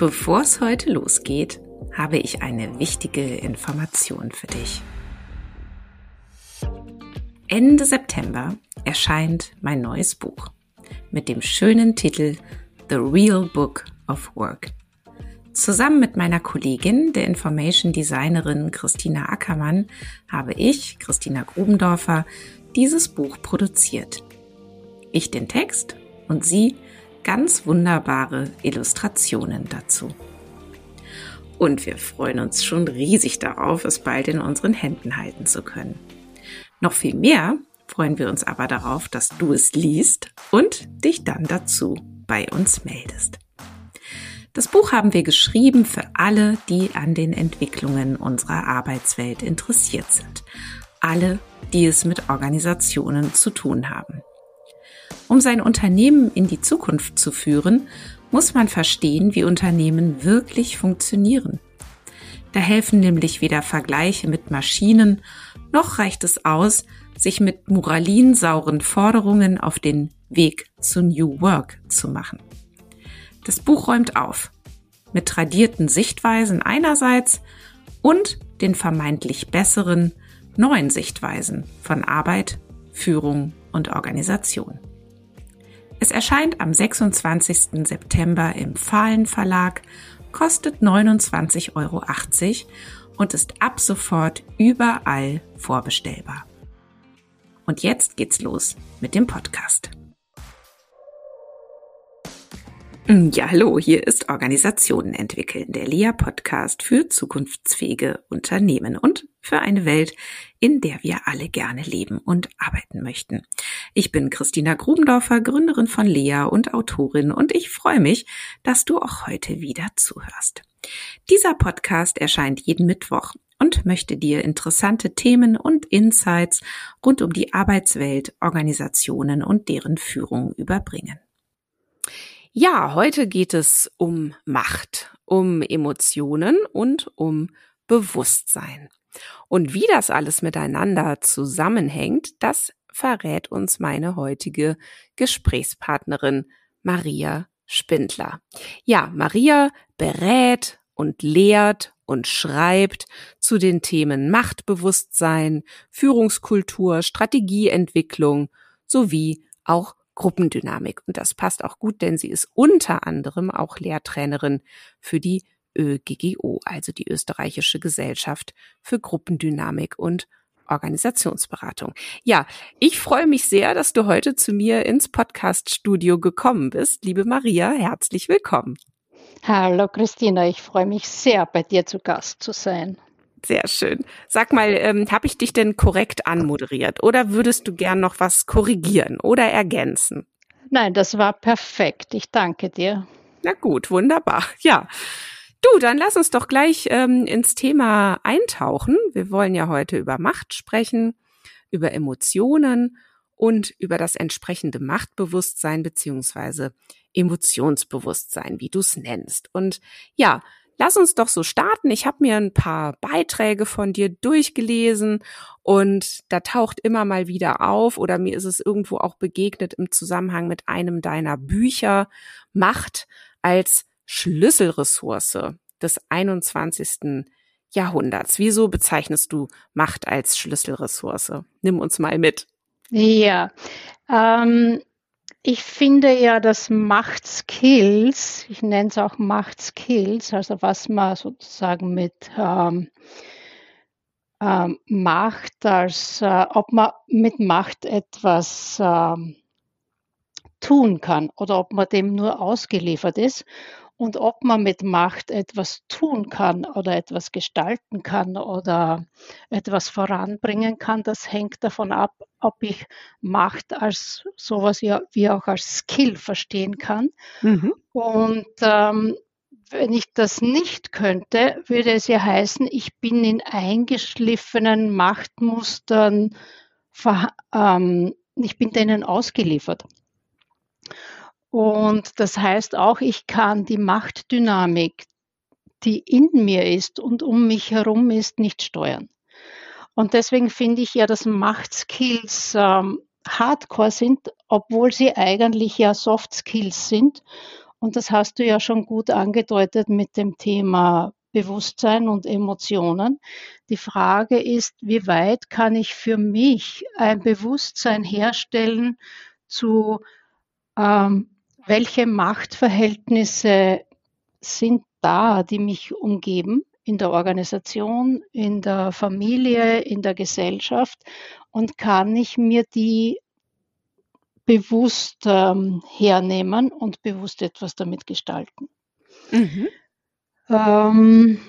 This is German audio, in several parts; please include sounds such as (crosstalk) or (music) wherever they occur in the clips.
Bevor es heute losgeht, habe ich eine wichtige Information für dich. Ende September erscheint mein neues Buch mit dem schönen Titel The Real Book of Work. Zusammen mit meiner Kollegin, der Information Designerin Christina Ackermann, habe ich, Christina Grubendorfer, dieses Buch produziert. Ich den Text und sie ganz wunderbare Illustrationen dazu. Und wir freuen uns schon riesig darauf, es bald in unseren Händen halten zu können. Noch viel mehr freuen wir uns aber darauf, dass du es liest und dich dann dazu bei uns meldest. Das Buch haben wir geschrieben für alle, die an den Entwicklungen unserer Arbeitswelt interessiert sind. Alle, die es mit Organisationen zu tun haben. Um sein Unternehmen in die Zukunft zu führen, muss man verstehen, wie Unternehmen wirklich funktionieren. Da helfen nämlich weder Vergleiche mit Maschinen, noch reicht es aus, sich mit moralinsauren Forderungen auf den Weg zu New Work zu machen. Das Buch räumt auf mit tradierten Sichtweisen einerseits und den vermeintlich besseren neuen Sichtweisen von Arbeit, Führung und Organisation. Es erscheint am 26. September im Fahlen Verlag, kostet 29,80 Euro und ist ab sofort überall vorbestellbar. Und jetzt geht's los mit dem Podcast. Ja, hallo, hier ist Organisationen entwickeln, der LIA-Podcast für zukunftsfähige Unternehmen und für eine Welt, in der wir alle gerne leben und arbeiten möchten. Ich bin Christina Grubendorfer, Gründerin von Lea und Autorin und ich freue mich, dass du auch heute wieder zuhörst. Dieser Podcast erscheint jeden Mittwoch und möchte dir interessante Themen und Insights rund um die Arbeitswelt, Organisationen und deren Führung überbringen. Ja, heute geht es um Macht, um Emotionen und um Bewusstsein. Und wie das alles miteinander zusammenhängt, das verrät uns meine heutige Gesprächspartnerin Maria Spindler. Ja, Maria berät und lehrt und schreibt zu den Themen Machtbewusstsein, Führungskultur, Strategieentwicklung sowie auch Gruppendynamik. Und das passt auch gut, denn sie ist unter anderem auch Lehrtrainerin für die ÖGGO, also die Österreichische Gesellschaft für Gruppendynamik und Organisationsberatung. Ja, ich freue mich sehr, dass du heute zu mir ins Podcaststudio gekommen bist. Liebe Maria, herzlich willkommen. Hallo Christina, ich freue mich sehr, bei dir zu Gast zu sein. Sehr schön. Sag mal, ähm, habe ich dich denn korrekt anmoderiert oder würdest du gern noch was korrigieren oder ergänzen? Nein, das war perfekt. Ich danke dir. Na gut, wunderbar. Ja. Du, dann lass uns doch gleich ähm, ins Thema eintauchen. Wir wollen ja heute über Macht sprechen, über Emotionen und über das entsprechende Machtbewusstsein beziehungsweise Emotionsbewusstsein, wie du es nennst. Und ja, lass uns doch so starten. Ich habe mir ein paar Beiträge von dir durchgelesen und da taucht immer mal wieder auf oder mir ist es irgendwo auch begegnet im Zusammenhang mit einem deiner Bücher Macht als Schlüsselressource des 21. Jahrhunderts. Wieso bezeichnest du Macht als Schlüsselressource? Nimm uns mal mit. Ja, ähm, ich finde ja, dass Machtskills, ich nenne es auch Machtskills, also was man sozusagen mit ähm, ähm, Macht, als äh, ob man mit Macht etwas ähm, tun kann oder ob man dem nur ausgeliefert ist und ob man mit Macht etwas tun kann oder etwas gestalten kann oder etwas voranbringen kann, das hängt davon ab, ob ich Macht als sowas ja wie auch als Skill verstehen kann. Mhm. Und ähm, wenn ich das nicht könnte, würde es ja heißen, ich bin in eingeschliffenen Machtmustern, ähm, ich bin denen ausgeliefert. Und das heißt auch, ich kann die Machtdynamik, die in mir ist und um mich herum ist, nicht steuern. Und deswegen finde ich ja, dass Machtskills ähm, Hardcore sind, obwohl sie eigentlich ja Soft Skills sind Und das hast du ja schon gut angedeutet mit dem Thema Bewusstsein und Emotionen. Die Frage ist, wie weit kann ich für mich ein Bewusstsein herstellen zu, ähm, welche Machtverhältnisse sind da, die mich umgeben in der Organisation, in der Familie, in der Gesellschaft und kann ich mir die bewusst ähm, hernehmen und bewusst etwas damit gestalten. Mhm. Ähm,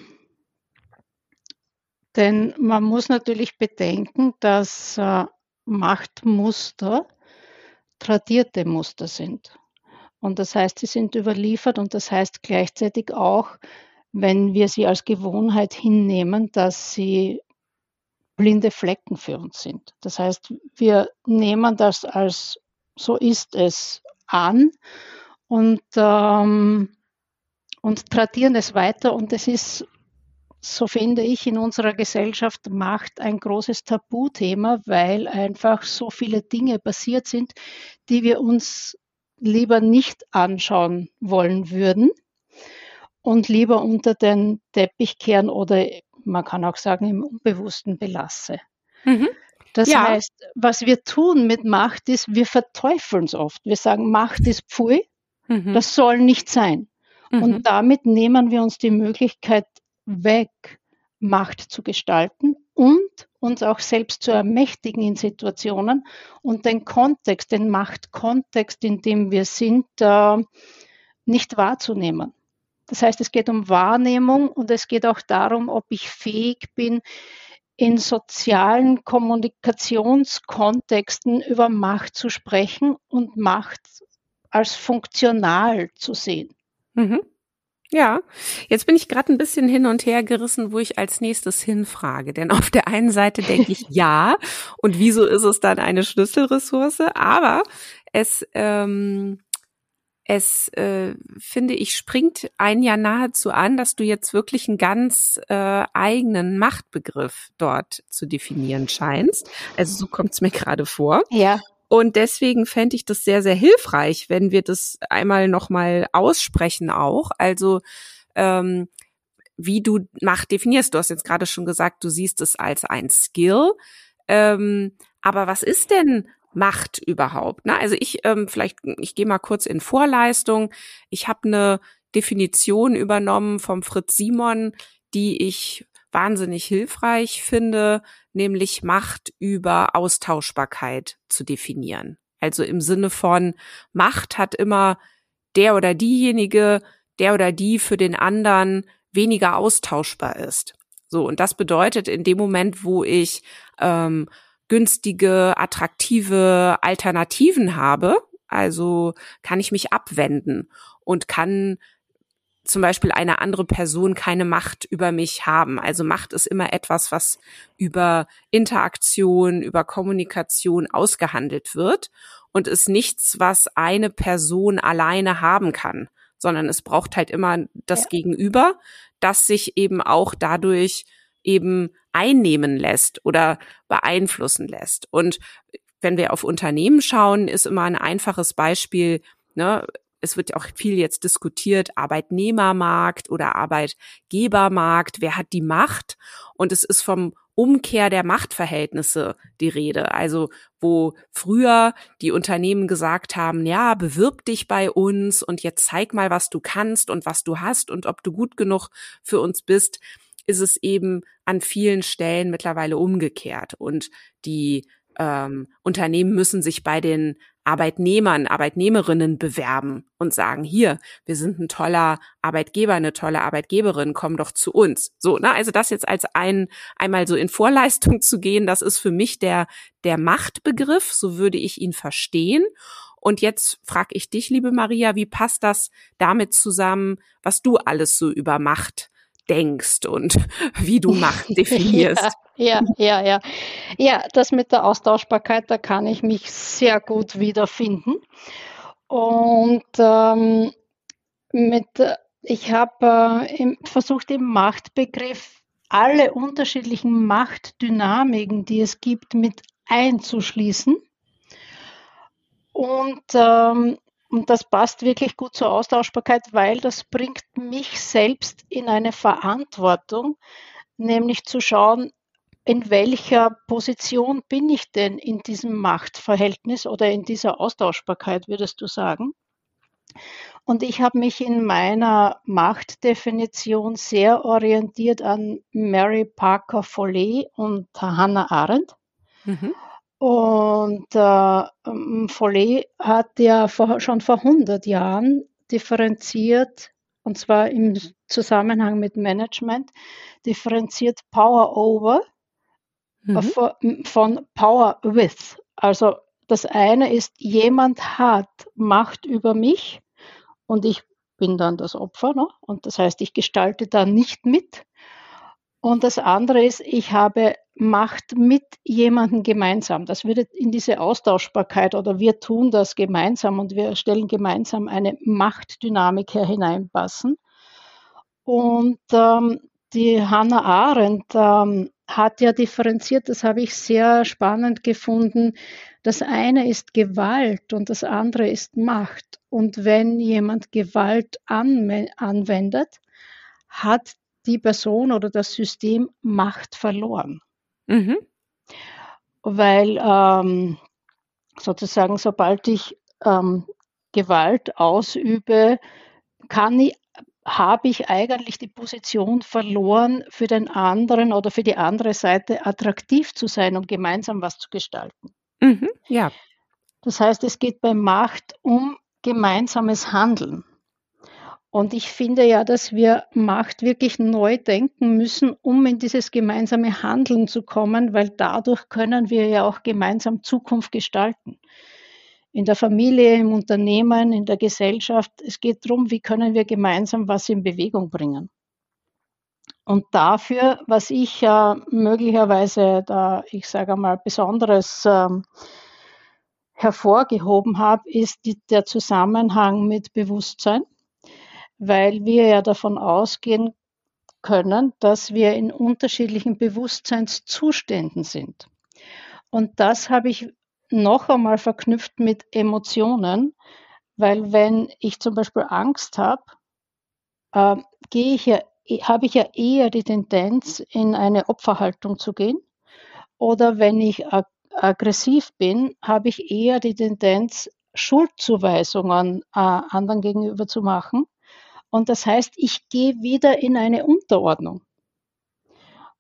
denn man muss natürlich bedenken, dass äh, Machtmuster tradierte Muster sind. Und das heißt, sie sind überliefert und das heißt gleichzeitig auch, wenn wir sie als Gewohnheit hinnehmen, dass sie blinde Flecken für uns sind. Das heißt, wir nehmen das als so ist es an und ähm, und tradieren es weiter. Und es ist, so finde ich, in unserer Gesellschaft Macht ein großes Tabuthema, weil einfach so viele Dinge passiert sind, die wir uns lieber nicht anschauen wollen würden und lieber unter den Teppich kehren oder man kann auch sagen im Unbewussten belasse. Mhm. Das ja. heißt, was wir tun mit Macht ist, wir verteufeln es oft. Wir sagen, Macht ist Pfui, mhm. das soll nicht sein. Mhm. Und damit nehmen wir uns die Möglichkeit weg, Macht zu gestalten und uns auch selbst zu ermächtigen in Situationen und den Kontext, den Machtkontext, in dem wir sind, äh, nicht wahrzunehmen. Das heißt, es geht um Wahrnehmung und es geht auch darum, ob ich fähig bin, in sozialen Kommunikationskontexten über Macht zu sprechen und Macht als funktional zu sehen. Mhm. Ja, jetzt bin ich gerade ein bisschen hin und her gerissen, wo ich als nächstes hinfrage. Denn auf der einen Seite denke ich (laughs) ja, und wieso ist es dann eine Schlüsselressource? Aber es, ähm, es äh, finde ich, springt ein ja nahezu an, dass du jetzt wirklich einen ganz äh, eigenen Machtbegriff dort zu definieren scheinst. Also so kommt es mir gerade vor. Ja. Und deswegen fände ich das sehr, sehr hilfreich, wenn wir das einmal nochmal aussprechen auch. Also ähm, wie du Macht definierst. Du hast jetzt gerade schon gesagt, du siehst es als ein Skill. Ähm, aber was ist denn Macht überhaupt? Na, also ich ähm, vielleicht, ich gehe mal kurz in Vorleistung. Ich habe eine Definition übernommen vom Fritz Simon, die ich wahnsinnig hilfreich finde, nämlich Macht über Austauschbarkeit zu definieren. Also im Sinne von Macht hat immer der oder diejenige, der oder die für den anderen weniger austauschbar ist. So, und das bedeutet in dem Moment, wo ich ähm, günstige, attraktive Alternativen habe, also kann ich mich abwenden und kann zum Beispiel eine andere Person keine Macht über mich haben. Also Macht ist immer etwas, was über Interaktion, über Kommunikation ausgehandelt wird und ist nichts, was eine Person alleine haben kann, sondern es braucht halt immer das ja. Gegenüber, das sich eben auch dadurch eben einnehmen lässt oder beeinflussen lässt. Und wenn wir auf Unternehmen schauen, ist immer ein einfaches Beispiel, ne, es wird auch viel jetzt diskutiert, Arbeitnehmermarkt oder Arbeitgebermarkt, wer hat die Macht? Und es ist vom Umkehr der Machtverhältnisse die Rede. Also wo früher die Unternehmen gesagt haben, ja, bewirb dich bei uns und jetzt zeig mal, was du kannst und was du hast und ob du gut genug für uns bist, ist es eben an vielen Stellen mittlerweile umgekehrt. Und die ähm, Unternehmen müssen sich bei den Arbeitnehmern, Arbeitnehmerinnen bewerben und sagen, hier, wir sind ein toller Arbeitgeber, eine tolle Arbeitgeberin, komm doch zu uns. So, ne, also das jetzt als ein, einmal so in Vorleistung zu gehen, das ist für mich der, der Machtbegriff, so würde ich ihn verstehen. Und jetzt frage ich dich, liebe Maria, wie passt das damit zusammen, was du alles so über Macht denkst und (laughs) wie du Macht (laughs) definierst? Ja, ja, ja. Ja, das mit der Austauschbarkeit, da kann ich mich sehr gut wiederfinden. Und ähm, mit, ich habe äh, versucht, im Machtbegriff alle unterschiedlichen Machtdynamiken, die es gibt, mit einzuschließen. Und ähm, und das passt wirklich gut zur Austauschbarkeit, weil das bringt mich selbst in eine Verantwortung, nämlich zu schauen, in welcher Position bin ich denn in diesem Machtverhältnis oder in dieser Austauschbarkeit, würdest du sagen? Und ich habe mich in meiner Machtdefinition sehr orientiert an Mary Parker Follet und Hannah Arendt. Mhm. Und äh, ähm, Follet hat ja vor, schon vor 100 Jahren differenziert, und zwar im Zusammenhang mit Management, differenziert Power over mhm. von, von Power with. Also das eine ist, jemand hat Macht über mich und ich bin dann das Opfer. Ne? Und das heißt, ich gestalte da nicht mit. Und das andere ist, ich habe Macht mit jemandem gemeinsam. Das würde in diese Austauschbarkeit oder wir tun das gemeinsam und wir stellen gemeinsam eine Machtdynamik her hineinpassen. Und ähm, die Hannah Arendt ähm, hat ja differenziert, das habe ich sehr spannend gefunden. Das eine ist Gewalt und das andere ist Macht. Und wenn jemand Gewalt anwendet, hat die Person oder das System Macht verloren. Mhm. Weil ähm, sozusagen, sobald ich ähm, Gewalt ausübe, kann ich, habe ich eigentlich die Position verloren, für den anderen oder für die andere Seite attraktiv zu sein, um gemeinsam was zu gestalten. Mhm, ja. Das heißt, es geht bei Macht um gemeinsames Handeln. Und ich finde ja, dass wir Macht wirklich neu denken müssen, um in dieses gemeinsame Handeln zu kommen, weil dadurch können wir ja auch gemeinsam Zukunft gestalten. In der Familie, im Unternehmen, in der Gesellschaft. Es geht darum, wie können wir gemeinsam was in Bewegung bringen. Und dafür, was ich äh, möglicherweise da, ich sage mal, Besonderes äh, hervorgehoben habe, ist die, der Zusammenhang mit Bewusstsein weil wir ja davon ausgehen können, dass wir in unterschiedlichen Bewusstseinszuständen sind. Und das habe ich noch einmal verknüpft mit Emotionen, weil wenn ich zum Beispiel Angst habe, äh, gehe ich ja, habe ich ja eher die Tendenz, in eine Opferhaltung zu gehen. Oder wenn ich ag aggressiv bin, habe ich eher die Tendenz, Schuldzuweisungen äh, anderen gegenüber zu machen und das heißt, ich gehe wieder in eine Unterordnung.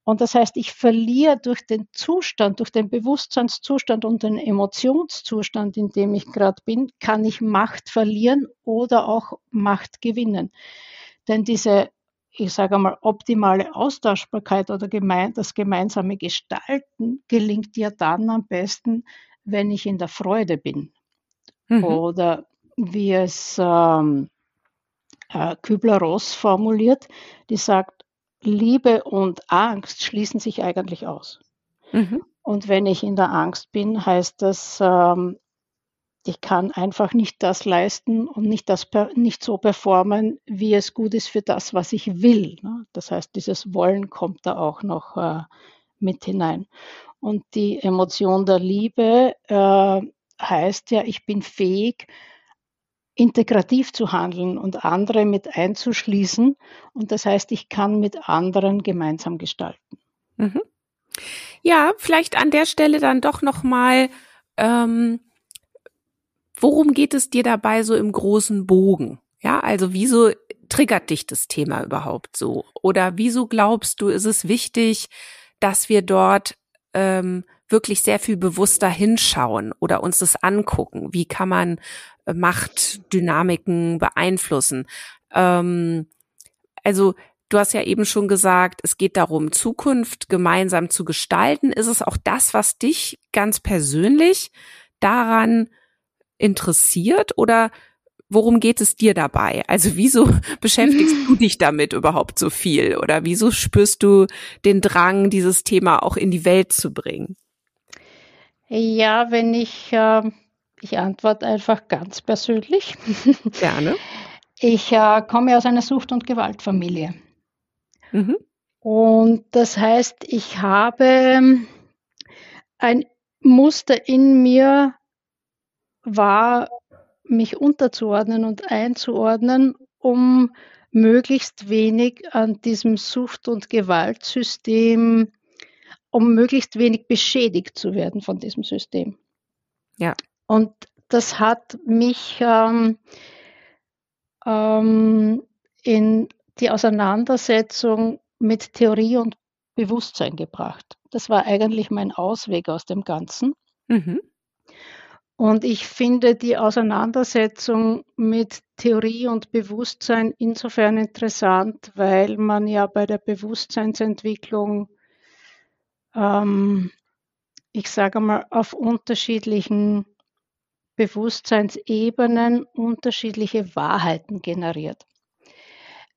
Und das heißt, ich verliere durch den Zustand, durch den Bewusstseinszustand und den Emotionszustand, in dem ich gerade bin, kann ich Macht verlieren oder auch Macht gewinnen. Denn diese, ich sage mal, optimale Austauschbarkeit oder gemein, das gemeinsame Gestalten gelingt ja dann am besten, wenn ich in der Freude bin. Mhm. Oder wie es ähm, äh, Kübler-Ross formuliert, die sagt, Liebe und Angst schließen sich eigentlich aus. Mhm. Und wenn ich in der Angst bin, heißt das, ähm, ich kann einfach nicht das leisten und nicht, das nicht so performen, wie es gut ist für das, was ich will. Ne? Das heißt, dieses Wollen kommt da auch noch äh, mit hinein. Und die Emotion der Liebe äh, heißt ja, ich bin fähig, integrativ zu handeln und andere mit einzuschließen. Und das heißt, ich kann mit anderen gemeinsam gestalten. Mhm. Ja, vielleicht an der Stelle dann doch noch mal, ähm, worum geht es dir dabei so im großen Bogen? Ja, also wieso triggert dich das Thema überhaupt so? Oder wieso glaubst du, ist es wichtig, dass wir dort ähm, wirklich sehr viel bewusster hinschauen oder uns das angucken? Wie kann man Machtdynamiken beeinflussen. Ähm, also du hast ja eben schon gesagt, es geht darum, Zukunft gemeinsam zu gestalten. Ist es auch das, was dich ganz persönlich daran interessiert oder worum geht es dir dabei? Also wieso (laughs) beschäftigst du dich damit überhaupt so viel oder wieso spürst du den Drang, dieses Thema auch in die Welt zu bringen? Ja, wenn ich äh, ich antworte einfach ganz persönlich. (laughs) Gerne. Ich äh, komme aus einer Sucht- und Gewaltfamilie. Mhm. Und das heißt, ich habe ein Muster in mir war mich unterzuordnen und einzuordnen, um möglichst wenig an diesem Sucht- und Gewaltsystem, um möglichst wenig beschädigt zu werden von diesem System. Ja. Und das hat mich ähm, ähm, in die Auseinandersetzung mit Theorie und Bewusstsein gebracht. Das war eigentlich mein Ausweg aus dem Ganzen. Mhm. Und ich finde die Auseinandersetzung mit Theorie und Bewusstsein insofern interessant, weil man ja bei der Bewusstseinsentwicklung, ähm, ich sage mal, auf unterschiedlichen Bewusstseinsebenen unterschiedliche Wahrheiten generiert.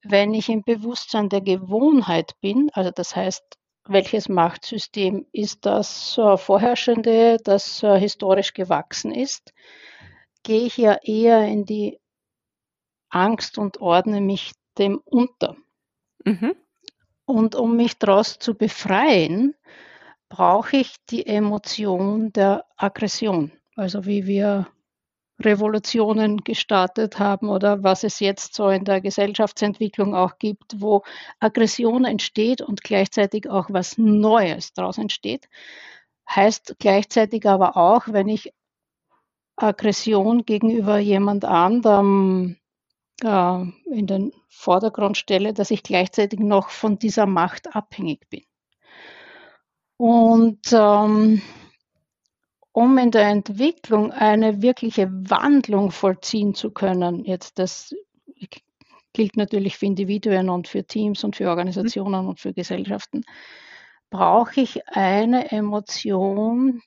Wenn ich im Bewusstsein der Gewohnheit bin, also das heißt welches Machtsystem ist das äh, vorherrschende, das äh, historisch gewachsen ist, gehe ich ja eher in die Angst und ordne mich dem unter. Mhm. Und um mich daraus zu befreien, brauche ich die Emotion der Aggression. Also wie wir Revolutionen gestartet haben oder was es jetzt so in der Gesellschaftsentwicklung auch gibt, wo Aggression entsteht und gleichzeitig auch was Neues daraus entsteht. Heißt gleichzeitig aber auch, wenn ich Aggression gegenüber jemand anderem äh, in den Vordergrund stelle, dass ich gleichzeitig noch von dieser Macht abhängig bin. Und ähm, um in der Entwicklung eine wirkliche Wandlung vollziehen zu können, jetzt das gilt natürlich für Individuen und für Teams und für Organisationen und für Gesellschaften, brauche ich eine Emotion,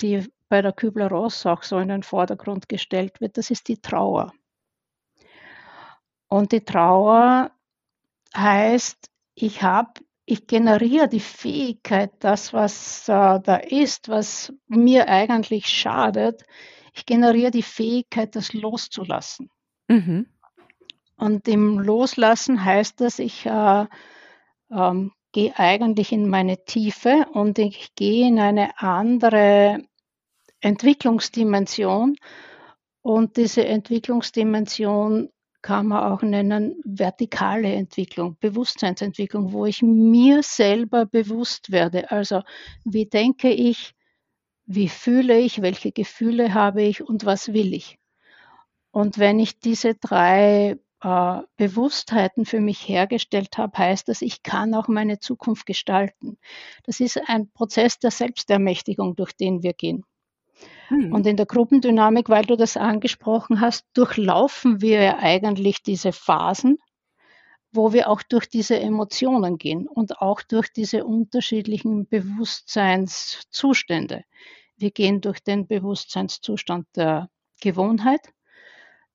die bei der Kübler-Ross auch so in den Vordergrund gestellt wird, das ist die Trauer. Und die Trauer heißt, ich habe ich generiere die Fähigkeit, das, was äh, da ist, was mir eigentlich schadet, ich generiere die Fähigkeit, das loszulassen. Mhm. Und im Loslassen heißt das, ich äh, ähm, gehe eigentlich in meine Tiefe und ich gehe in eine andere Entwicklungsdimension. Und diese Entwicklungsdimension kann man auch nennen, vertikale Entwicklung, Bewusstseinsentwicklung, wo ich mir selber bewusst werde. Also wie denke ich, wie fühle ich, welche Gefühle habe ich und was will ich. Und wenn ich diese drei äh, Bewusstheiten für mich hergestellt habe, heißt das, ich kann auch meine Zukunft gestalten. Das ist ein Prozess der Selbstermächtigung, durch den wir gehen. Mhm. Und in der Gruppendynamik, weil du das angesprochen hast, durchlaufen wir ja eigentlich diese Phasen, wo wir auch durch diese Emotionen gehen und auch durch diese unterschiedlichen Bewusstseinszustände. Wir gehen durch den Bewusstseinszustand der Gewohnheit.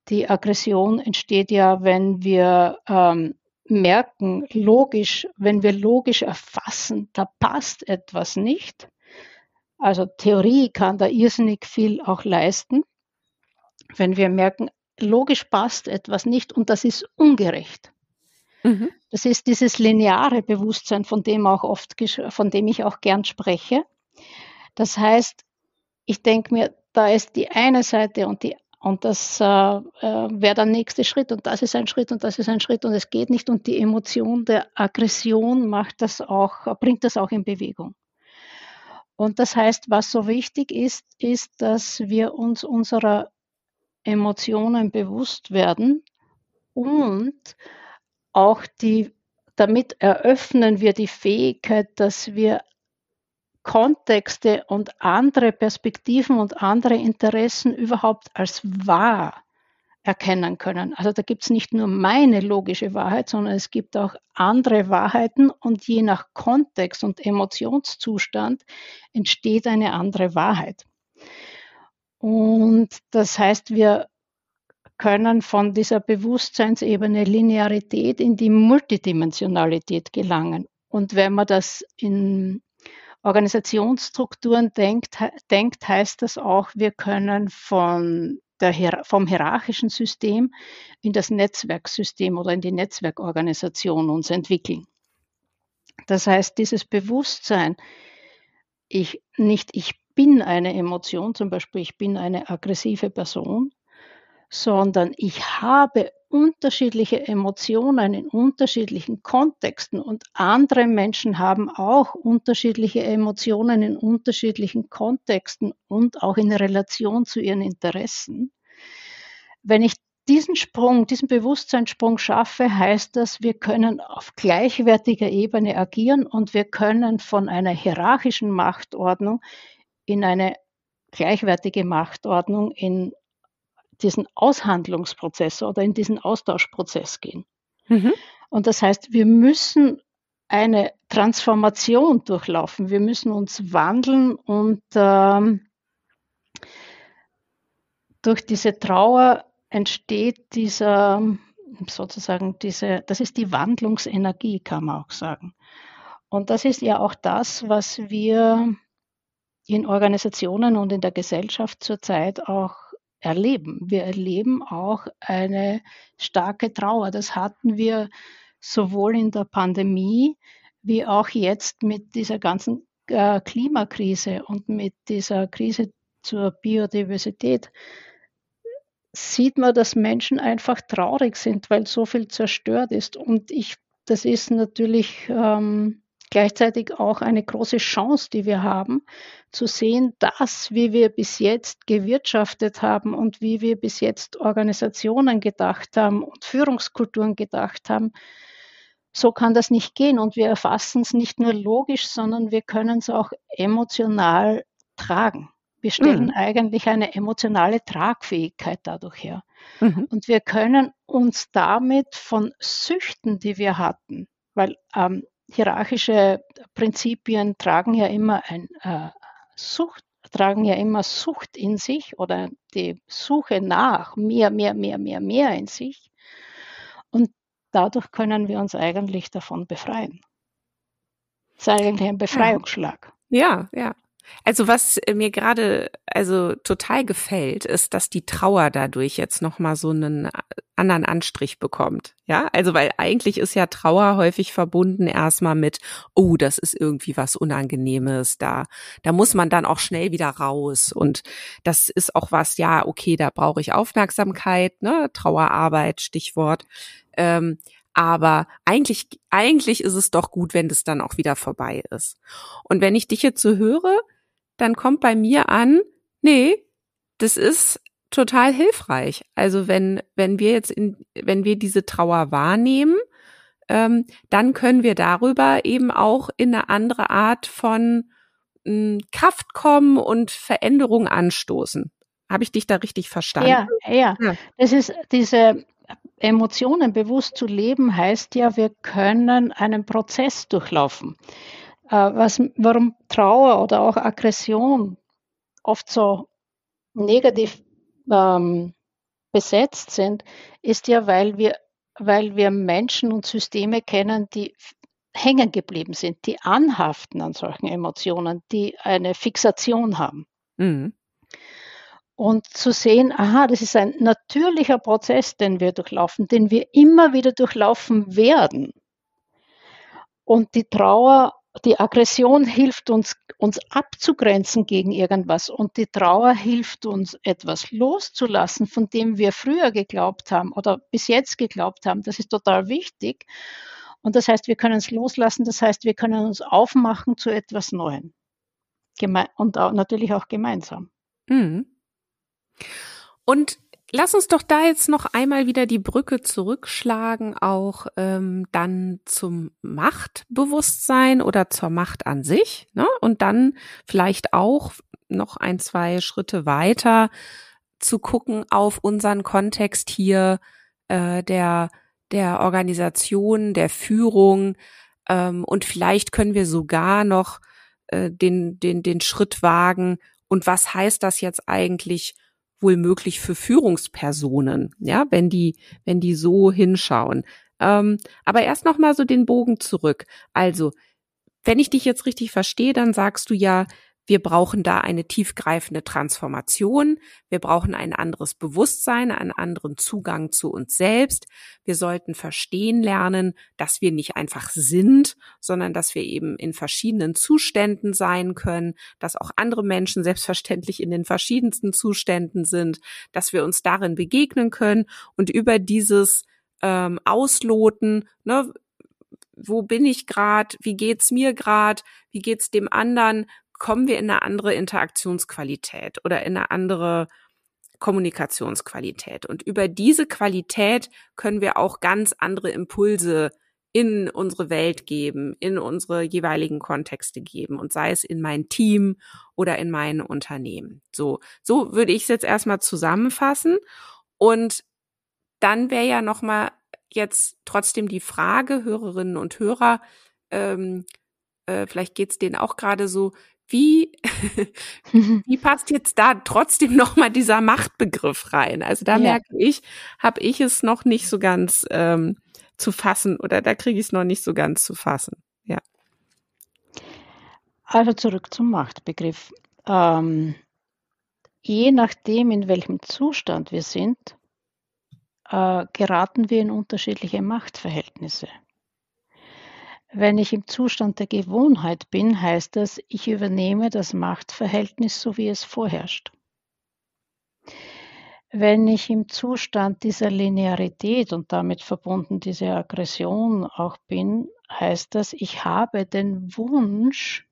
Die Aggression entsteht ja, wenn wir ähm, merken, logisch, wenn wir logisch erfassen, da passt etwas nicht, also Theorie kann da irrsinnig viel auch leisten, wenn wir merken, logisch passt etwas nicht und das ist ungerecht. Mhm. Das ist dieses lineare Bewusstsein, von dem auch oft, von dem ich auch gern spreche. Das heißt, ich denke mir, da ist die eine Seite und die und das äh, äh wäre der nächste Schritt und das ist ein Schritt und das ist ein Schritt und es geht nicht und die Emotion der Aggression macht das auch, bringt das auch in Bewegung. Und das heißt, was so wichtig ist, ist, dass wir uns unserer Emotionen bewusst werden und auch die, damit eröffnen wir die Fähigkeit, dass wir Kontexte und andere Perspektiven und andere Interessen überhaupt als wahr erkennen können. Also da gibt es nicht nur meine logische Wahrheit, sondern es gibt auch andere Wahrheiten und je nach Kontext und Emotionszustand entsteht eine andere Wahrheit. Und das heißt, wir können von dieser Bewusstseinsebene Linearität in die Multidimensionalität gelangen. Und wenn man das in Organisationsstrukturen denkt, denkt heißt das auch, wir können von der, vom hierarchischen System in das Netzwerksystem oder in die Netzwerkorganisation uns entwickeln. Das heißt, dieses Bewusstsein, ich nicht ich bin eine Emotion, zum Beispiel ich bin eine aggressive Person, sondern ich habe unterschiedliche Emotionen in unterschiedlichen Kontexten und andere Menschen haben auch unterschiedliche Emotionen in unterschiedlichen Kontexten und auch in Relation zu ihren Interessen. Wenn ich diesen Sprung, diesen Bewusstseinssprung schaffe, heißt das, wir können auf gleichwertiger Ebene agieren und wir können von einer hierarchischen Machtordnung in eine gleichwertige Machtordnung in diesen Aushandlungsprozess oder in diesen Austauschprozess gehen. Mhm. Und das heißt, wir müssen eine Transformation durchlaufen. Wir müssen uns wandeln und ähm, durch diese Trauer entsteht dieser sozusagen diese, das ist die Wandlungsenergie, kann man auch sagen. Und das ist ja auch das, was wir in Organisationen und in der Gesellschaft zurzeit auch erleben. Wir erleben auch eine starke Trauer. Das hatten wir sowohl in der Pandemie wie auch jetzt mit dieser ganzen äh, Klimakrise und mit dieser Krise zur Biodiversität. Sieht man, dass Menschen einfach traurig sind, weil so viel zerstört ist. Und ich, das ist natürlich ähm, gleichzeitig auch eine große Chance, die wir haben, zu sehen, dass, wie wir bis jetzt gewirtschaftet haben und wie wir bis jetzt Organisationen gedacht haben und Führungskulturen gedacht haben, so kann das nicht gehen. Und wir erfassen es nicht nur logisch, sondern wir können es auch emotional tragen. Wir stellen mhm. eigentlich eine emotionale Tragfähigkeit dadurch her. Mhm. Und wir können uns damit von Süchten, die wir hatten, weil ähm, hierarchische Prinzipien tragen ja immer ein äh, Sucht, tragen ja immer Sucht in sich oder die Suche nach mehr, mehr, mehr, mehr, mehr in sich. Und dadurch können wir uns eigentlich davon befreien. Das ist eigentlich ein Befreiungsschlag. Ja, ja. Also was mir gerade also total gefällt, ist, dass die Trauer dadurch jetzt noch mal so einen anderen Anstrich bekommt. Ja, also weil eigentlich ist ja Trauer häufig verbunden erstmal mit, oh, das ist irgendwie was Unangenehmes, da da muss man dann auch schnell wieder raus und das ist auch was, ja, okay, da brauche ich Aufmerksamkeit, ne, Trauerarbeit, Stichwort. Ähm, aber eigentlich, eigentlich ist es doch gut, wenn das dann auch wieder vorbei ist. Und wenn ich dich jetzt so höre, dann kommt bei mir an, nee, das ist total hilfreich. Also wenn, wenn wir jetzt in, wenn wir diese Trauer wahrnehmen, ähm, dann können wir darüber eben auch in eine andere Art von mh, hm, Kraft kommen und Veränderung anstoßen. Habe ich dich da richtig verstanden? Ja, ja. ja. Das ist diese Emotionen bewusst zu leben, heißt ja, wir können einen Prozess durchlaufen. Äh, was, warum Trauer oder auch Aggression oft so negativ ähm, besetzt sind, ist ja, weil wir, weil wir Menschen und Systeme kennen, die hängen geblieben sind, die anhaften an solchen Emotionen, die eine Fixation haben. Mhm. Und zu sehen, aha, das ist ein natürlicher Prozess, den wir durchlaufen, den wir immer wieder durchlaufen werden. Und die Trauer die Aggression hilft uns, uns abzugrenzen gegen irgendwas und die Trauer hilft uns, etwas loszulassen, von dem wir früher geglaubt haben oder bis jetzt geglaubt haben. Das ist total wichtig. Und das heißt, wir können es loslassen, das heißt, wir können uns aufmachen zu etwas Neuem. Geme und auch, natürlich auch gemeinsam. Mhm. Und Lass uns doch da jetzt noch einmal wieder die Brücke zurückschlagen, auch ähm, dann zum Machtbewusstsein oder zur Macht an sich. Ne? Und dann vielleicht auch noch ein, zwei Schritte weiter zu gucken auf unseren Kontext hier äh, der, der Organisation, der Führung. Ähm, und vielleicht können wir sogar noch äh, den, den, den Schritt wagen. Und was heißt das jetzt eigentlich wohl möglich für Führungspersonen, ja, wenn die, wenn die so hinschauen. Ähm, aber erst noch mal so den Bogen zurück. Also, wenn ich dich jetzt richtig verstehe, dann sagst du ja, wir brauchen da eine tiefgreifende Transformation. Wir brauchen ein anderes Bewusstsein, einen anderen Zugang zu uns selbst. Wir sollten verstehen lernen, dass wir nicht einfach sind, sondern dass wir eben in verschiedenen Zuständen sein können, dass auch andere Menschen selbstverständlich in den verschiedensten Zuständen sind, dass wir uns darin begegnen können und über dieses ähm, Ausloten, ne, wo bin ich gerade, wie geht's mir gerade, wie geht's dem anderen, kommen wir in eine andere Interaktionsqualität oder in eine andere Kommunikationsqualität. Und über diese Qualität können wir auch ganz andere Impulse in unsere Welt geben, in unsere jeweiligen Kontexte geben und sei es in mein Team oder in mein Unternehmen. So, so würde ich es jetzt erstmal zusammenfassen und dann wäre ja noch mal jetzt trotzdem die Frage, Hörerinnen und Hörer, ähm, äh, vielleicht geht's denen auch gerade so, wie, (laughs) wie passt jetzt da trotzdem nochmal dieser Machtbegriff rein? Also da ja. merke ich, habe ich es noch nicht so ganz ähm, zu fassen oder da kriege ich es noch nicht so ganz zu fassen. Ja. Also zurück zum Machtbegriff. Ähm, je nachdem, in welchem Zustand wir sind, äh, geraten wir in unterschiedliche Machtverhältnisse. Wenn ich im Zustand der Gewohnheit bin, heißt das, ich übernehme das Machtverhältnis, so wie es vorherrscht. Wenn ich im Zustand dieser Linearität und damit verbunden diese Aggression auch bin, heißt das, ich habe den Wunsch,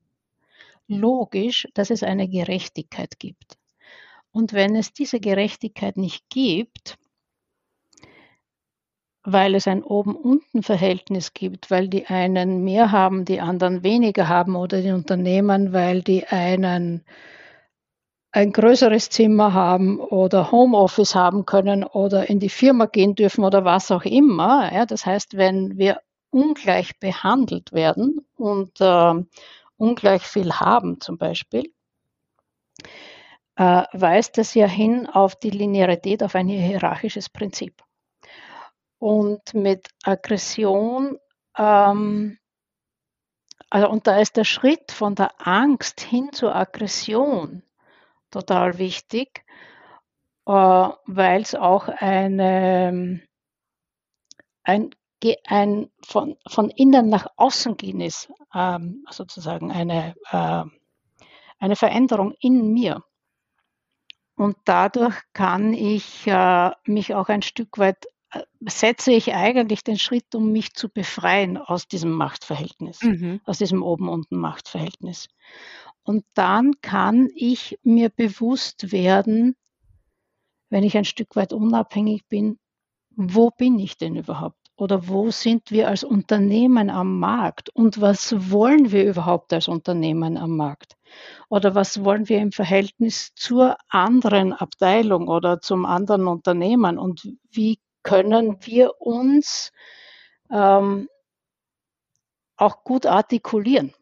logisch, dass es eine Gerechtigkeit gibt. Und wenn es diese Gerechtigkeit nicht gibt, weil es ein Oben-Unten-Verhältnis gibt, weil die einen mehr haben, die anderen weniger haben oder die Unternehmen, weil die einen ein größeres Zimmer haben oder Homeoffice haben können oder in die Firma gehen dürfen oder was auch immer. Ja, das heißt, wenn wir ungleich behandelt werden und äh, ungleich viel haben zum Beispiel, äh, weist das ja hin auf die Linearität, auf ein hierarchisches Prinzip. Und mit Aggression, ähm, also und da ist der Schritt von der Angst hin zur Aggression total wichtig, äh, weil es auch eine, ein, ein von, von innen nach außen gehen ist, ähm, sozusagen eine, äh, eine Veränderung in mir. Und dadurch kann ich äh, mich auch ein Stück weit setze ich eigentlich den Schritt, um mich zu befreien aus diesem Machtverhältnis, mhm. aus diesem Oben-Unten-Machtverhältnis. Und dann kann ich mir bewusst werden, wenn ich ein Stück weit unabhängig bin, wo bin ich denn überhaupt? Oder wo sind wir als Unternehmen am Markt? Und was wollen wir überhaupt als Unternehmen am Markt? Oder was wollen wir im Verhältnis zur anderen Abteilung oder zum anderen Unternehmen? Und wie können wir uns ähm, auch gut artikulieren.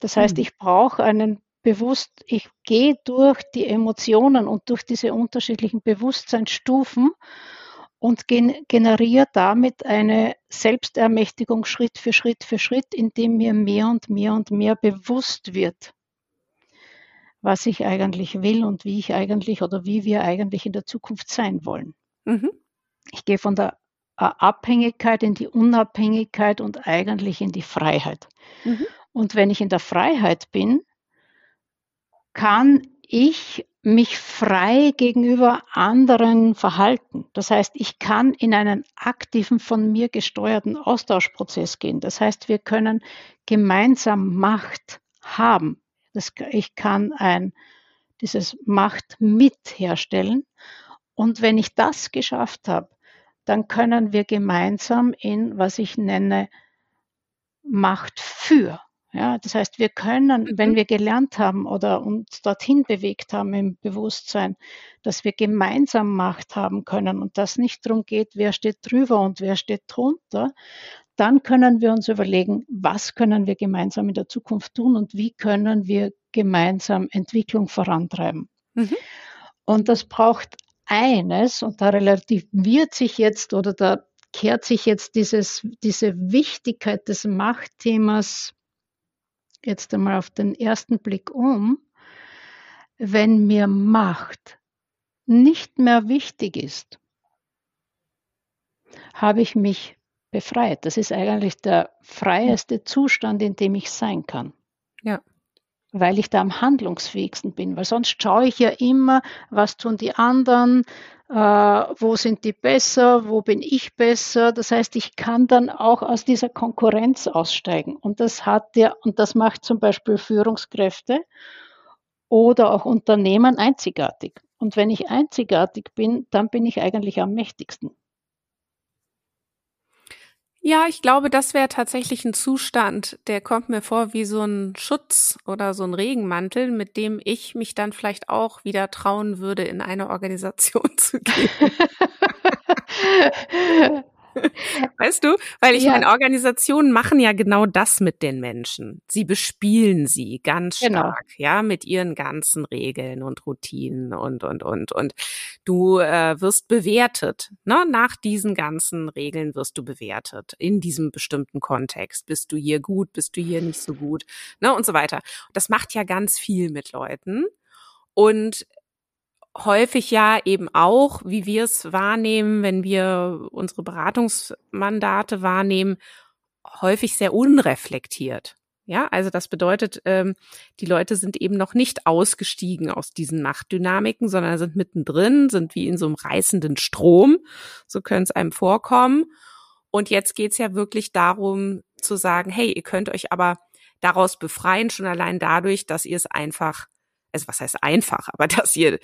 Das heißt, mhm. ich brauche einen bewusst, ich gehe durch die Emotionen und durch diese unterschiedlichen Bewusstseinsstufen und gen generiere damit eine Selbstermächtigung Schritt für Schritt für Schritt, indem mir mehr und mehr und mehr bewusst wird, was ich eigentlich will und wie ich eigentlich oder wie wir eigentlich in der Zukunft sein wollen. Mhm. Ich gehe von der äh, Abhängigkeit in die Unabhängigkeit und eigentlich in die Freiheit. Mhm. Und wenn ich in der Freiheit bin, kann ich mich frei gegenüber anderen verhalten. Das heißt, ich kann in einen aktiven, von mir gesteuerten Austauschprozess gehen. Das heißt, wir können gemeinsam Macht haben. Das, ich kann ein, dieses Macht mit herstellen und wenn ich das geschafft habe, dann können wir gemeinsam in, was ich nenne, Macht für. Ja, das heißt, wir können, mhm. wenn wir gelernt haben oder uns dorthin bewegt haben im Bewusstsein, dass wir gemeinsam Macht haben können und dass nicht darum geht, wer steht drüber und wer steht drunter, dann können wir uns überlegen, was können wir gemeinsam in der Zukunft tun und wie können wir gemeinsam Entwicklung vorantreiben. Mhm. Und das braucht eines, und da relativiert sich jetzt oder da kehrt sich jetzt dieses, diese Wichtigkeit des Machtthemas jetzt einmal auf den ersten Blick um. wenn mir Macht nicht mehr wichtig ist, habe ich mich befreit. Das ist eigentlich der freieste Zustand, in dem ich sein kann. Ja. Weil ich da am handlungsfähigsten bin. Weil sonst schaue ich ja immer, was tun die anderen, äh, wo sind die besser, wo bin ich besser. Das heißt, ich kann dann auch aus dieser Konkurrenz aussteigen. Und das hat ja, und das macht zum Beispiel Führungskräfte oder auch Unternehmen einzigartig. Und wenn ich einzigartig bin, dann bin ich eigentlich am mächtigsten. Ja, ich glaube, das wäre tatsächlich ein Zustand, der kommt mir vor wie so ein Schutz oder so ein Regenmantel, mit dem ich mich dann vielleicht auch wieder trauen würde, in eine Organisation (laughs) zu gehen. (laughs) (laughs) Weißt du? Weil ich ja. meine, Organisationen machen ja genau das mit den Menschen. Sie bespielen sie ganz genau. stark, genau. ja, mit ihren ganzen Regeln und Routinen und, und, und. Und du äh, wirst bewertet, ne? Nach diesen ganzen Regeln wirst du bewertet. In diesem bestimmten Kontext. Bist du hier gut, bist du hier nicht so gut, ne? Und so weiter. Das macht ja ganz viel mit Leuten. Und häufig ja eben auch, wie wir es wahrnehmen, wenn wir unsere Beratungsmandate wahrnehmen, häufig sehr unreflektiert. Ja, also das bedeutet, ähm, die Leute sind eben noch nicht ausgestiegen aus diesen Machtdynamiken, sondern sind mittendrin, sind wie in so einem reißenden Strom. So könnte es einem vorkommen. Und jetzt geht's ja wirklich darum zu sagen, hey, ihr könnt euch aber daraus befreien, schon allein dadurch, dass ihr es einfach, also was heißt einfach, aber (laughs) dass ihr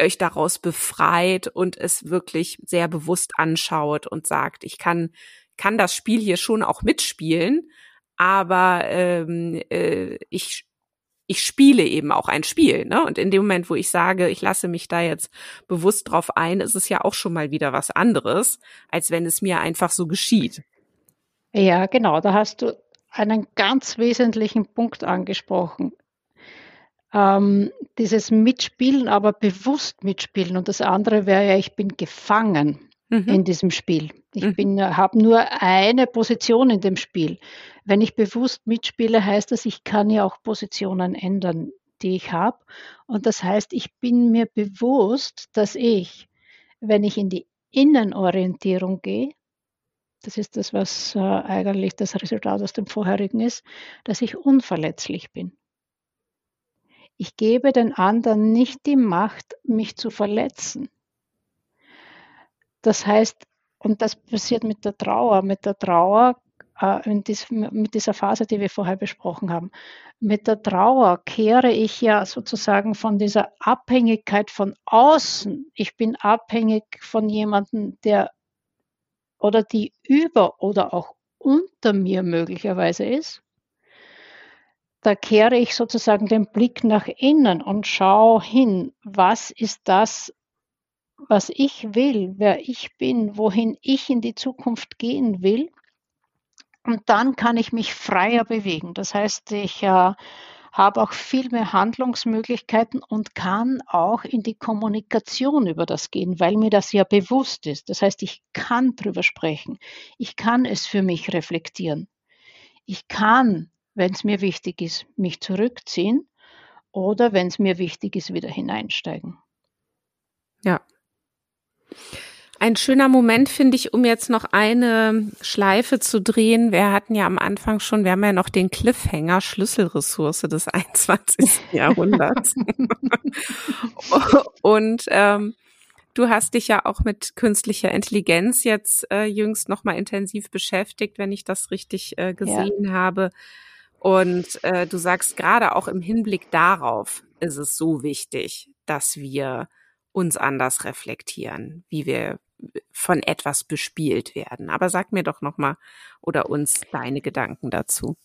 euch daraus befreit und es wirklich sehr bewusst anschaut und sagt, ich kann, kann das Spiel hier schon auch mitspielen, aber ähm, äh, ich ich spiele eben auch ein Spiel, ne? Und in dem Moment, wo ich sage, ich lasse mich da jetzt bewusst drauf ein, ist es ja auch schon mal wieder was anderes, als wenn es mir einfach so geschieht. Ja, genau. Da hast du einen ganz wesentlichen Punkt angesprochen ähm, dieses Mitspielen, aber bewusst mitspielen. Und das andere wäre ja, ich bin gefangen mhm. in diesem Spiel. Ich mhm. bin, habe nur eine Position in dem Spiel. Wenn ich bewusst mitspiele, heißt das, ich kann ja auch Positionen ändern, die ich habe. Und das heißt, ich bin mir bewusst, dass ich, wenn ich in die Innenorientierung gehe, das ist das, was äh, eigentlich das Resultat aus dem vorherigen ist, dass ich unverletzlich bin. Ich gebe den anderen nicht die Macht, mich zu verletzen. Das heißt, und das passiert mit der Trauer, mit der Trauer, äh, dies, mit dieser Phase, die wir vorher besprochen haben. Mit der Trauer kehre ich ja sozusagen von dieser Abhängigkeit von außen. Ich bin abhängig von jemandem, der oder die über oder auch unter mir möglicherweise ist da kehre ich sozusagen den Blick nach innen und schaue hin, was ist das, was ich will, wer ich bin, wohin ich in die Zukunft gehen will. Und dann kann ich mich freier bewegen. Das heißt, ich äh, habe auch viel mehr Handlungsmöglichkeiten und kann auch in die Kommunikation über das gehen, weil mir das ja bewusst ist. Das heißt, ich kann drüber sprechen. Ich kann es für mich reflektieren. Ich kann wenn es mir wichtig ist, mich zurückziehen oder wenn es mir wichtig ist, wieder hineinsteigen. Ja. Ein schöner Moment finde ich, um jetzt noch eine Schleife zu drehen. Wir hatten ja am Anfang schon, wir haben ja noch den Cliffhanger Schlüsselressource des (laughs) 21. Jahrhunderts. (laughs) Und ähm, du hast dich ja auch mit künstlicher Intelligenz jetzt äh, jüngst nochmal intensiv beschäftigt, wenn ich das richtig äh, gesehen ja. habe. Und äh, du sagst gerade auch im Hinblick darauf ist es so wichtig, dass wir uns anders reflektieren, wie wir von etwas bespielt werden. Aber sag mir doch noch mal oder uns deine Gedanken dazu.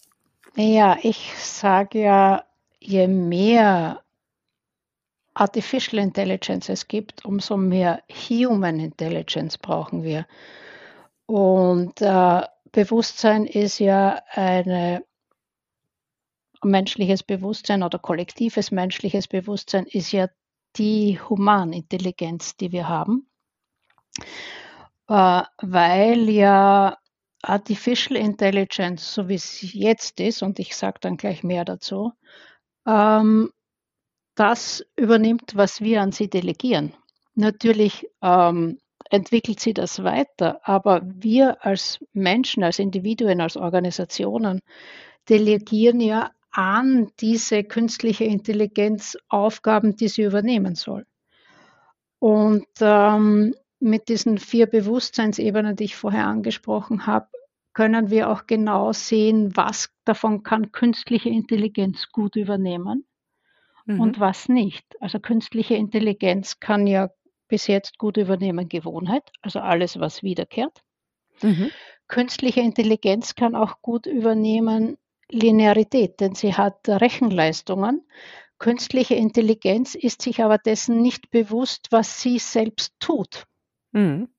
Ja, ich sage ja, je mehr Artificial Intelligence es gibt, umso mehr Human Intelligence brauchen wir. Und äh, Bewusstsein ist ja eine menschliches Bewusstsein oder kollektives menschliches Bewusstsein ist ja die Humanintelligenz, die wir haben, äh, weil ja Artificial Intelligence, so wie es jetzt ist, und ich sage dann gleich mehr dazu, ähm, das übernimmt, was wir an sie delegieren. Natürlich ähm, entwickelt sie das weiter, aber wir als Menschen, als Individuen, als Organisationen delegieren ja an diese künstliche Intelligenz Aufgaben, die sie übernehmen soll. Und ähm, mit diesen vier Bewusstseinsebenen, die ich vorher angesprochen habe, können wir auch genau sehen, was davon kann künstliche Intelligenz gut übernehmen mhm. und was nicht. Also künstliche Intelligenz kann ja bis jetzt gut übernehmen Gewohnheit, also alles, was wiederkehrt. Mhm. Künstliche Intelligenz kann auch gut übernehmen Linearität, denn sie hat Rechenleistungen. Künstliche Intelligenz ist sich aber dessen nicht bewusst, was sie selbst tut. Mhm.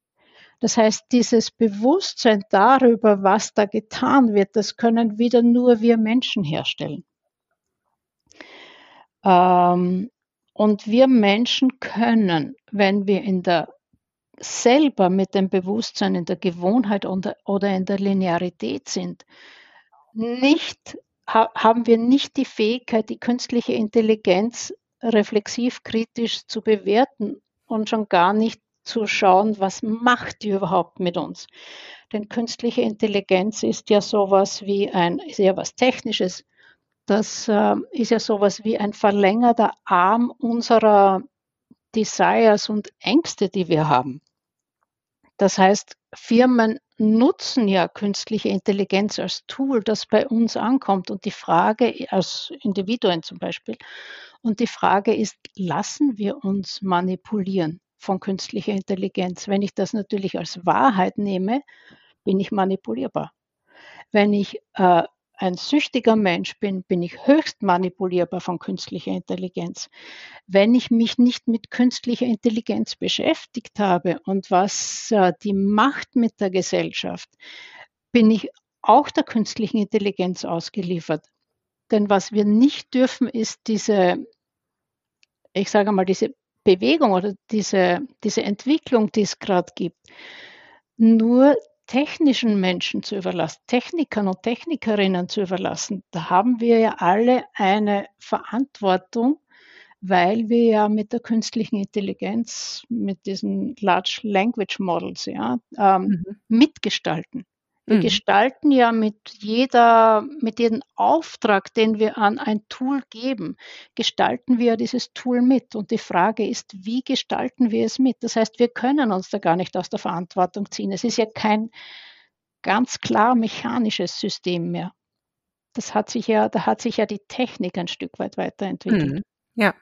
Das heißt, dieses Bewusstsein darüber, was da getan wird, das können wieder nur wir Menschen herstellen. Ähm, und wir Menschen können, wenn wir in der selber mit dem Bewusstsein in der Gewohnheit oder in der Linearität sind, nicht, haben wir nicht die Fähigkeit, die künstliche Intelligenz reflexiv kritisch zu bewerten und schon gar nicht zu schauen, was macht die überhaupt mit uns. Denn künstliche Intelligenz ist ja sowas wie ein, ist ja was Technisches. Das äh, ist ja sowas wie ein verlängerter Arm unserer Desires und Ängste, die wir haben. Das heißt, Firmen nutzen ja künstliche Intelligenz als Tool, das bei uns ankommt. Und die Frage, als Individuen zum Beispiel, und die Frage ist, lassen wir uns manipulieren? von künstlicher Intelligenz. Wenn ich das natürlich als Wahrheit nehme, bin ich manipulierbar. Wenn ich äh, ein süchtiger Mensch bin, bin ich höchst manipulierbar von künstlicher Intelligenz. Wenn ich mich nicht mit künstlicher Intelligenz beschäftigt habe und was äh, die Macht mit der Gesellschaft, bin ich auch der künstlichen Intelligenz ausgeliefert. Denn was wir nicht dürfen, ist diese, ich sage mal, diese Bewegung oder diese, diese Entwicklung, die es gerade gibt, nur technischen Menschen zu überlassen, Technikern und Technikerinnen zu überlassen, da haben wir ja alle eine Verantwortung, weil wir ja mit der künstlichen Intelligenz, mit diesen Large Language Models ja, ähm, mhm. mitgestalten. Wir mhm. gestalten ja mit jeder, mit jedem Auftrag, den wir an ein Tool geben, gestalten wir dieses Tool mit. Und die Frage ist, wie gestalten wir es mit? Das heißt, wir können uns da gar nicht aus der Verantwortung ziehen. Es ist ja kein ganz klar mechanisches System mehr. Das hat sich ja, da hat sich ja die Technik ein Stück weit weiterentwickelt. Mhm. Ja,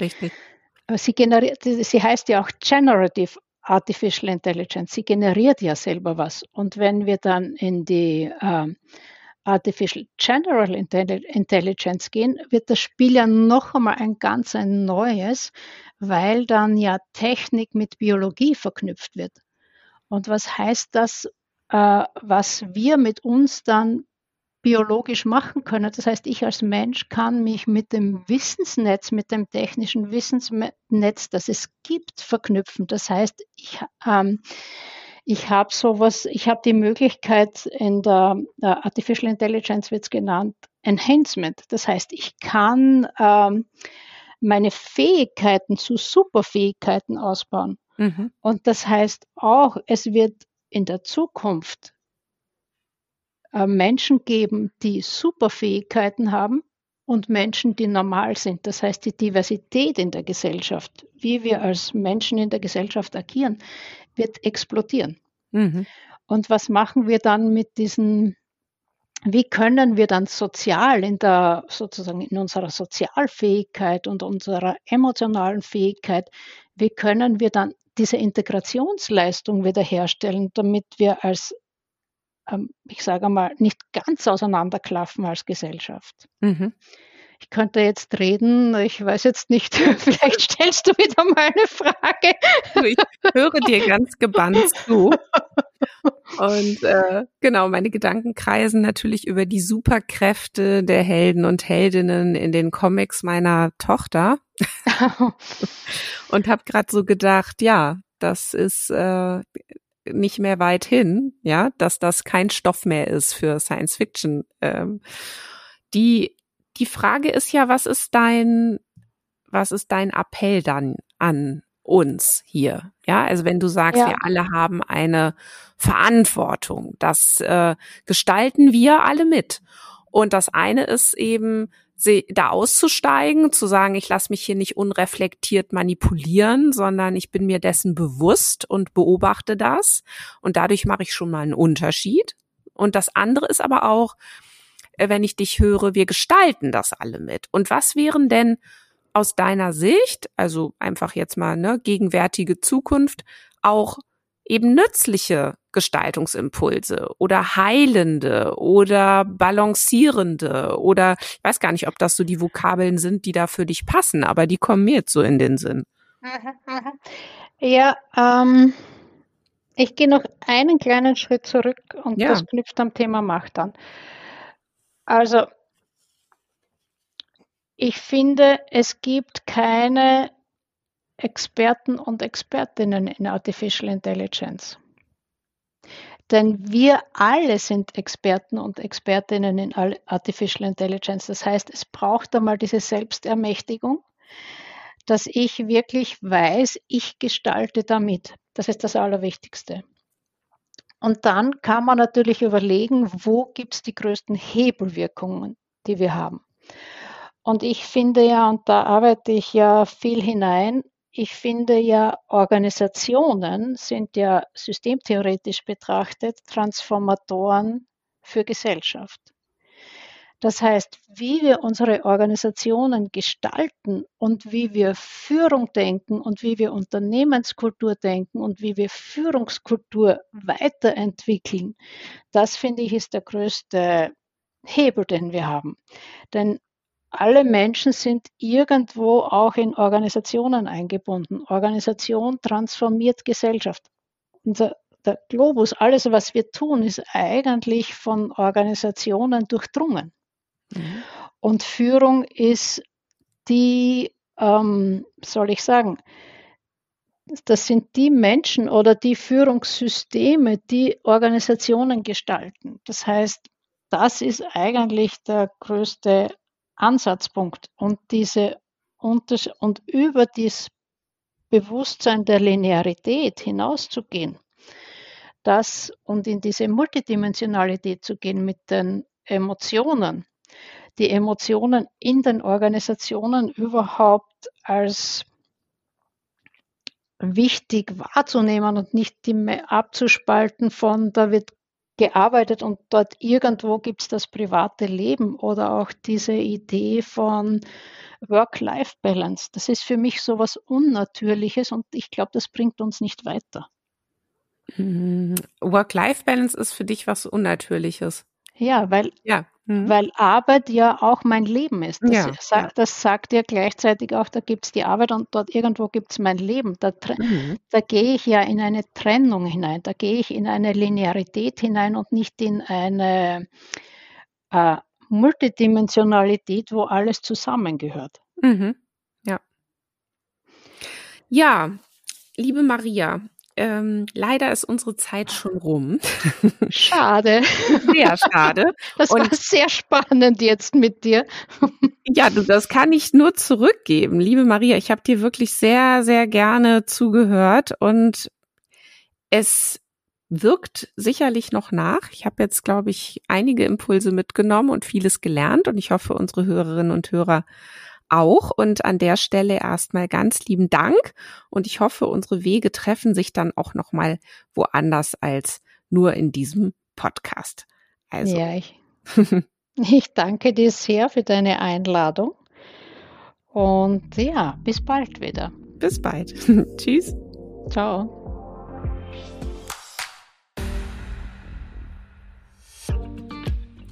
richtig. Sie, generiert, sie heißt ja auch Generative Artificial Intelligence. Sie generiert ja selber was. Und wenn wir dann in die äh, Artificial General Intelligence gehen, wird das Spiel ja noch einmal ein ganz ein neues, weil dann ja Technik mit Biologie verknüpft wird. Und was heißt das, äh, was wir mit uns dann biologisch machen können. Das heißt, ich als Mensch kann mich mit dem Wissensnetz, mit dem technischen Wissensnetz, das es gibt, verknüpfen. Das heißt, ich, ähm, ich habe sowas, ich habe die Möglichkeit in der, der Artificial Intelligence wird es genannt, Enhancement. Das heißt, ich kann ähm, meine Fähigkeiten zu Superfähigkeiten ausbauen. Mhm. Und das heißt auch, es wird in der Zukunft äh, Menschen geben, die Superfähigkeiten haben und Menschen, die normal sind. Das heißt, die Diversität in der Gesellschaft, wie wir als Menschen in der Gesellschaft agieren, wird explodieren. Mhm. Und was machen wir dann mit diesen, wie können wir dann sozial in der, sozusagen in unserer Sozialfähigkeit und unserer emotionalen Fähigkeit, wie können wir dann diese Integrationsleistung wiederherstellen, damit wir als ich sage mal, nicht ganz auseinanderklaffen als Gesellschaft. Mhm. Ich könnte jetzt reden, ich weiß jetzt nicht, (laughs) vielleicht stellst du wieder mal eine Frage. Ich höre dir ganz gebannt zu. Und äh, genau, meine Gedanken kreisen natürlich über die Superkräfte der Helden und Heldinnen in den Comics meiner Tochter. (laughs) und habe gerade so gedacht, ja, das ist äh, nicht mehr weit hin, ja, dass das kein Stoff mehr ist für Science Fiction. Ähm, die, die Frage ist ja, was ist dein, was ist dein Appell dann an uns hier? Ja, also wenn du sagst, ja. wir alle haben eine Verantwortung, das äh, gestalten wir alle mit. Und das eine ist eben, da auszusteigen, zu sagen, ich lasse mich hier nicht unreflektiert manipulieren, sondern ich bin mir dessen bewusst und beobachte das. Und dadurch mache ich schon mal einen Unterschied. Und das andere ist aber auch, äh, wenn ich dich höre, wir gestalten das alle mit. Und was wären denn aus deiner Sicht, also einfach jetzt mal ne, gegenwärtige Zukunft, auch eben nützliche Gestaltungsimpulse oder heilende oder balancierende oder ich weiß gar nicht, ob das so die Vokabeln sind, die da für dich passen, aber die kommen mir jetzt so in den Sinn. (laughs) Ja, ähm, ich gehe noch einen kleinen Schritt zurück und ja. das knüpft am Thema Macht an. Also, ich finde, es gibt keine Experten und Expertinnen in Artificial Intelligence. Denn wir alle sind Experten und Expertinnen in Artificial Intelligence. Das heißt, es braucht einmal diese Selbstermächtigung, dass ich wirklich weiß, ich gestalte damit. Das ist das Allerwichtigste. Und dann kann man natürlich überlegen, wo gibt es die größten Hebelwirkungen, die wir haben. Und ich finde ja, und da arbeite ich ja viel hinein, ich finde ja, Organisationen sind ja systemtheoretisch betrachtet Transformatoren für Gesellschaft. Das heißt, wie wir unsere Organisationen gestalten und wie wir Führung denken und wie wir Unternehmenskultur denken und wie wir Führungskultur weiterentwickeln, das finde ich ist der größte Hebel, den wir haben. Denn alle Menschen sind irgendwo auch in Organisationen eingebunden. Organisation transformiert Gesellschaft. Unser, der Globus, alles, was wir tun, ist eigentlich von Organisationen durchdrungen. Mhm. Und Führung ist die, ähm, soll ich sagen, das sind die Menschen oder die Führungssysteme, die Organisationen gestalten. Das heißt, das ist eigentlich der größte Ansatzpunkt. Und diese und über das Bewusstsein der Linearität hinauszugehen, das und in diese Multidimensionalität zu gehen mit den Emotionen, die Emotionen in den Organisationen überhaupt als wichtig wahrzunehmen und nicht abzuspalten von, da wird gearbeitet und dort irgendwo gibt es das private Leben oder auch diese Idee von Work-Life-Balance. Das ist für mich so was Unnatürliches und ich glaube, das bringt uns nicht weiter. Mhm. Work-Life-Balance ist für dich was Unnatürliches. Ja, weil ja. Mhm. Weil Arbeit ja auch mein Leben ist. Das, ja, sagt, ja. das sagt ja gleichzeitig auch, da gibt es die Arbeit und dort irgendwo gibt es mein Leben. Da, mhm. da gehe ich ja in eine Trennung hinein, da gehe ich in eine Linearität hinein und nicht in eine äh, Multidimensionalität, wo alles zusammengehört. Mhm. Ja. Ja, liebe Maria, ähm, leider ist unsere Zeit schon rum. Schade. (laughs) Sehr schade. Das Und, war sehr spannend jetzt mit dir. ja, du, das kann ich nur zurückgeben. Liebe Maria, ich habe dir wirklich sehr, sehr gerne zugehört und es wirkt sicherlich noch nach. Ich habe jetzt, glaube ich, einige Impulse mitgenommen und vieles gelernt und ich hoffe, unsere Hörerinnen und Hörer auch. Und an der Stelle erstmal ganz lieben Dank. Und ich hoffe, unsere Wege treffen sich dann auch nochmal woanders als nur in diesem Podcast. Also. Ja, ich, (laughs) ich danke dir sehr für deine Einladung. Und ja, bis bald wieder. Bis bald. (laughs) Tschüss. Ciao.